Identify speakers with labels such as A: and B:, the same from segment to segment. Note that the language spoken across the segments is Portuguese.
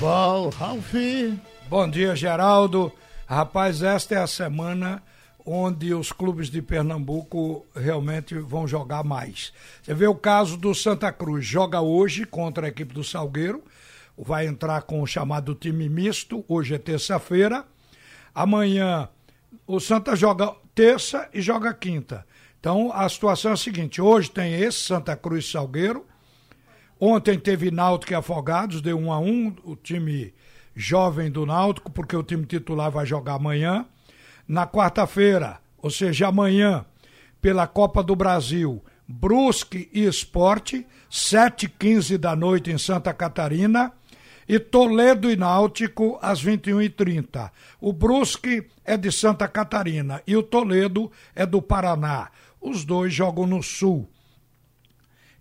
A: futebol, Ralf.
B: Bom dia, Geraldo. Rapaz, esta é a semana onde os clubes de Pernambuco realmente vão jogar mais. Você vê o caso do Santa Cruz, joga hoje contra a equipe do Salgueiro, vai entrar com o chamado time misto, hoje é terça-feira. Amanhã o Santa joga terça e joga quinta. Então a situação é a seguinte: hoje tem esse Santa Cruz Salgueiro. Ontem teve Náutico e Afogados, deu um a um, o time jovem do Náutico, porque o time titular vai jogar amanhã. Na quarta-feira, ou seja, amanhã, pela Copa do Brasil, Brusque e Esporte, 7h15 da noite em Santa Catarina e Toledo e Náutico às 21h30. O Brusque é de Santa Catarina e o Toledo é do Paraná. Os dois jogam no Sul.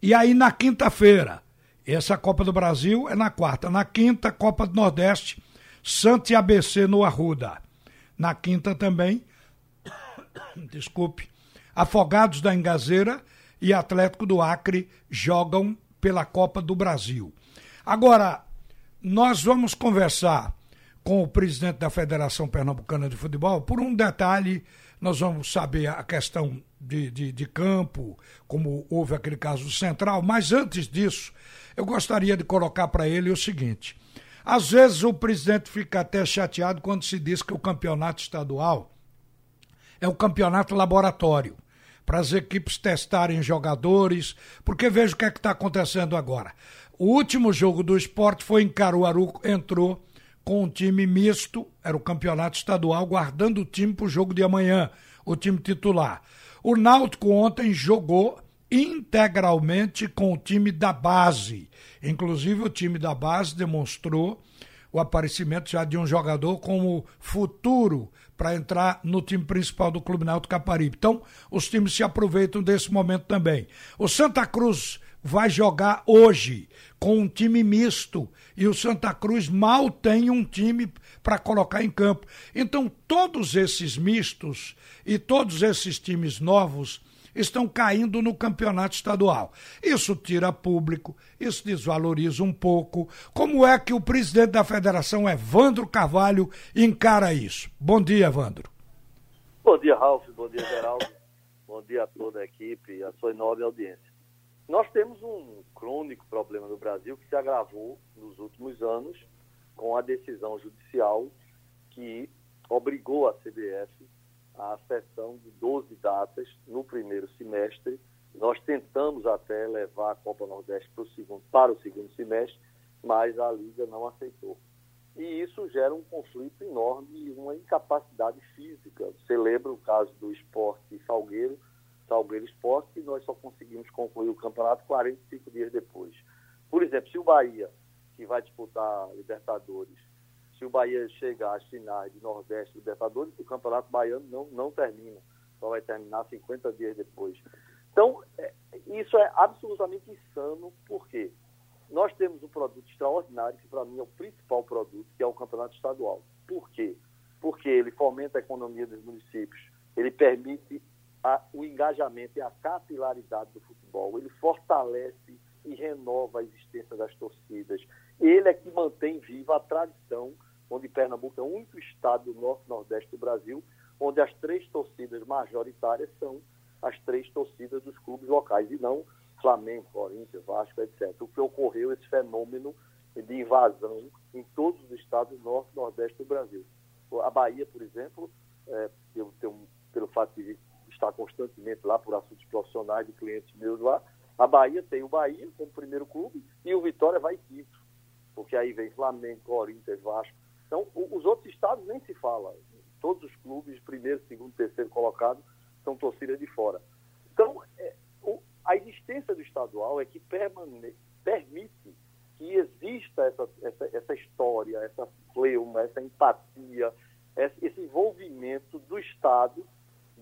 B: E aí na quinta-feira, essa Copa do Brasil é na quarta. Na quinta, Copa do Nordeste, Santa e ABC no Arruda. Na quinta também, desculpe, Afogados da Engazeira e Atlético do Acre jogam pela Copa do Brasil. Agora, nós vamos conversar com o presidente da Federação Pernambucana de Futebol por um detalhe. Nós vamos saber a questão de, de, de, campo, como houve aquele caso central, mas antes disso, eu gostaria de colocar para ele o seguinte: às vezes o presidente fica até chateado quando se diz que o campeonato estadual é o campeonato laboratório para as equipes testarem jogadores, porque veja o que é que está acontecendo agora. O último jogo do esporte foi em Caruaru, entrou com um time misto, era o campeonato estadual, guardando o time para o jogo de amanhã, o time titular. O Náutico ontem jogou integralmente com o time da base. Inclusive, o time da base demonstrou o aparecimento já de um jogador como futuro para entrar no time principal do Clube Náutico Caparibe. Então, os times se aproveitam desse momento também. O Santa Cruz vai jogar hoje com um time misto e o Santa Cruz mal tem um time para colocar em campo. Então, todos esses mistos e todos esses times novos estão caindo no campeonato estadual. Isso tira público, isso desvaloriza um pouco. Como é que o presidente da federação, Evandro Carvalho, encara isso? Bom dia, Evandro.
C: Bom dia, Ralf. Bom dia, Geraldo. Bom dia a toda a equipe e a sua enorme audiência. Nós temos um crônico problema no Brasil que se agravou nos últimos anos com a decisão judicial que obrigou a CBF a sessão de 12 datas no primeiro semestre. Nós tentamos até levar a Copa Nordeste para o segundo, para o segundo semestre, mas a Liga não aceitou. E isso gera um conflito enorme e uma incapacidade física. Você lembra o caso do esporte Salgueiro, Salgueiro Esporte, que nós só conseguimos concluir o campeonato 45 dias depois. Por exemplo, se o Bahia, que vai disputar Libertadores, se o Bahia chegar às finais de Nordeste Libertadores, o Campeonato Baiano não, não termina, só vai terminar 50 dias depois. Então, é, isso é absolutamente insano, porque nós temos um produto extraordinário, que para mim é o principal produto, que é o Campeonato Estadual. Por quê? Porque ele fomenta a economia dos municípios, ele permite a, o engajamento e a capilaridade do futebol, ele fortalece e renova a existência das torcidas. Ele é que mantém viva a tradição onde Pernambuco é o único estado do norte-nordeste do Brasil, onde as três torcidas majoritárias são as três torcidas dos clubes locais, e não Flamengo, Corinthians, Vasco, etc. O que ocorreu, esse fenômeno de invasão em todos os estados do norte nordeste do Brasil. A Bahia, por exemplo, é, eu tenho, pelo fato de estar constantemente lá por assuntos profissionais de clientes meus lá, a Bahia tem o Bahia como primeiro clube e o Vitória vai quinto, porque aí vem Flamengo, Corinthians, Vasco, então, os outros estados nem se fala. Todos os clubes, primeiro, segundo, terceiro colocado, são torcidas de fora. Então, é, o, a existência do estadual é que permane, permite que exista essa, essa, essa história, essa fleuma, essa empatia, esse envolvimento do Estado,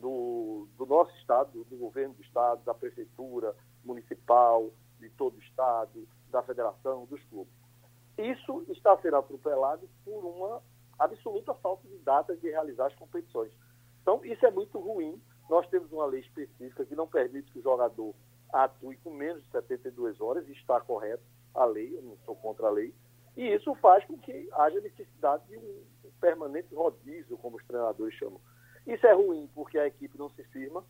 C: do, do nosso Estado, do governo do Estado, da prefeitura municipal, de todo o Estado, da federação, dos clubes. Isso está sendo atropelado por uma absoluta falta de datas de realizar as competições. Então, isso é muito ruim. Nós temos uma lei específica que não permite que o jogador atue com menos de 72 horas, e está correto a lei, eu não sou contra a lei, E isso faz com que haja necessidade de um permanente rodízio, como os treinadores chamam. Isso é ruim porque a equipe não se firma,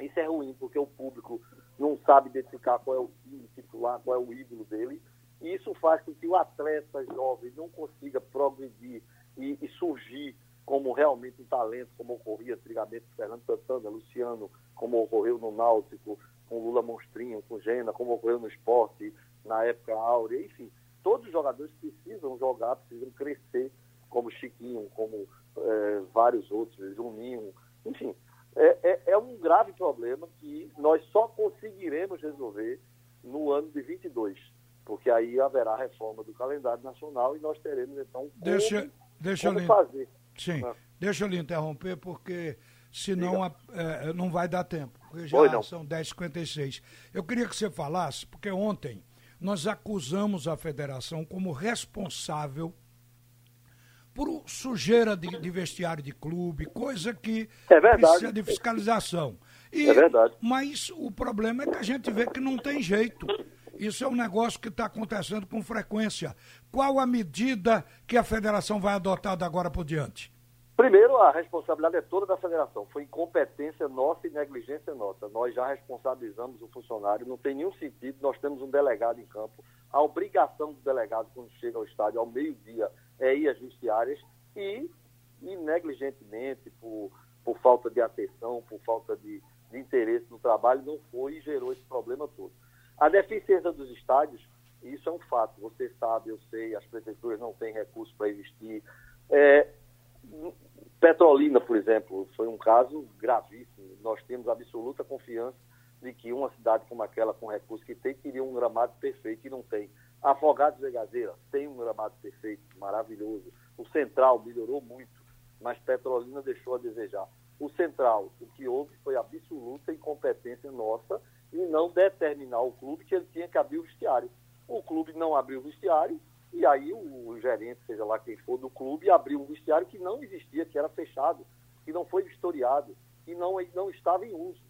C: isso é ruim porque o público não sabe identificar qual é o time titular, qual é o ídolo dele, e isso faz com que o atleta jovem não consiga progredir e, e surgir como realmente um talento, como ocorria antigamente com Fernando Santana, Luciano, como ocorreu no Náutico, com Lula Monstrinho, com Gena, como ocorreu no esporte, na época áurea, enfim. Todos os jogadores precisam jogar, precisam crescer, como Chiquinho, como é, vários outros, Juninho, enfim. É, é, é um grave problema que nós só conseguiremos resolver no ano de 22, porque aí haverá reforma do calendário nacional e nós teremos então como,
B: deixa, deixa
C: como
B: eu
C: fazer.
B: Sim, ah. deixa eu lhe interromper porque senão a, é, não vai dar tempo, porque já
C: Oi,
B: são 10h56. Eu queria que você falasse, porque ontem nós acusamos a federação como responsável por sujeira de, de, vestiário de clube, coisa que
C: é
B: precisa de fiscalização.
C: E, é verdade.
B: Mas o problema é que a gente vê que não tem jeito. Isso é um negócio que está acontecendo com frequência. Qual a medida que a federação vai adotar de agora por diante?
C: Primeiro, a responsabilidade é toda da federação. Foi incompetência nossa e negligência nossa. Nós já responsabilizamos o funcionário, não tem nenhum sentido. Nós temos um delegado em campo. A obrigação do delegado, quando chega ao estádio, ao meio-dia, é ir às vestiárias e, e negligentemente, por, por falta de atenção, por falta de, de interesse no trabalho, não foi e gerou esse problema todo. A deficiência dos estádios, isso é um fato. Você sabe, eu sei, as prefeituras não têm recursos para investir. É, Petrolina, por exemplo, foi um caso gravíssimo. Nós temos absoluta confiança de que uma cidade como aquela, com recursos que tem, teria um gramado perfeito e não tem. Afogados de Gazeira tem um gramado perfeito, maravilhoso. O Central melhorou muito, mas Petrolina deixou a desejar. O Central, o que houve foi absoluta incompetência nossa em não determinar o clube que ele tinha que abrir o vestiário. O clube não abriu o vestiário e aí o, gerente, seja lá quem for do clube, abriu um vestiário que não existia, que era fechado, que não foi vistoriado, que não, não estava em uso.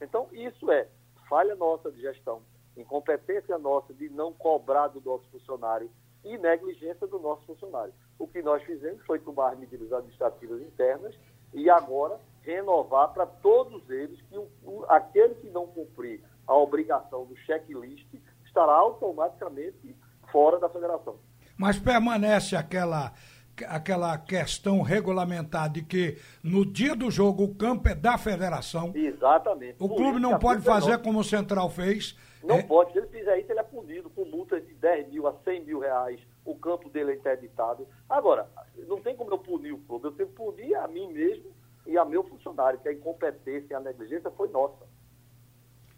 C: Então, isso é falha nossa de gestão, incompetência nossa de não cobrar do nosso funcionário e negligência do nosso funcionário. O que nós fizemos foi tomar medidas administrativas internas e agora renovar para todos eles que o, o, aquele que não cumprir a obrigação do checklist estará automaticamente fora da federação.
B: Mas permanece aquela aquela questão regulamentar de que no dia do jogo o campo é da federação.
C: Exatamente.
B: O clube não pode fazer como o Central fez.
C: Não é... pode. Se ele fizer isso, ele é punido com multas de 10 mil a 100 mil reais. O campo dele é interditado. Agora, não tem como eu punir o clube. Eu tenho que punir a mim mesmo e a meu funcionário, que a incompetência e a negligência foi nossa.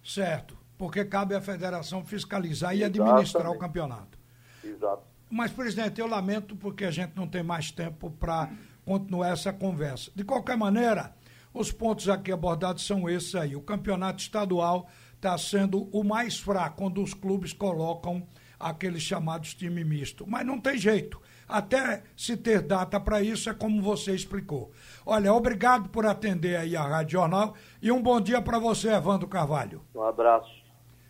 B: Certo. Porque cabe à federação fiscalizar e administrar o campeonato.
C: Exato.
B: Mas, presidente, eu lamento porque a gente não tem mais tempo para continuar essa conversa. De qualquer maneira, os pontos aqui abordados são esses aí. O campeonato estadual está sendo o mais fraco, quando os clubes colocam aqueles chamados time misto. Mas não tem jeito. Até se ter data para isso, é como você explicou. Olha, obrigado por atender aí a Rádio Jornal e um bom dia para você, Evandro Carvalho.
C: Um abraço.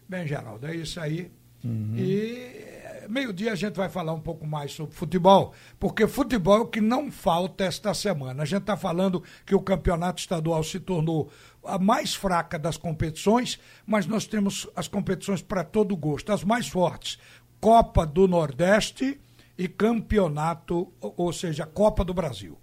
B: Bem, Geraldo, é isso aí. Uhum. E meio-dia a gente vai falar um pouco mais sobre futebol, porque futebol é o que não falta esta semana. A gente está falando que o campeonato estadual se tornou a mais fraca das competições, mas nós temos as competições para todo gosto, as mais fortes. Copa do Nordeste e campeonato, ou seja, Copa do Brasil.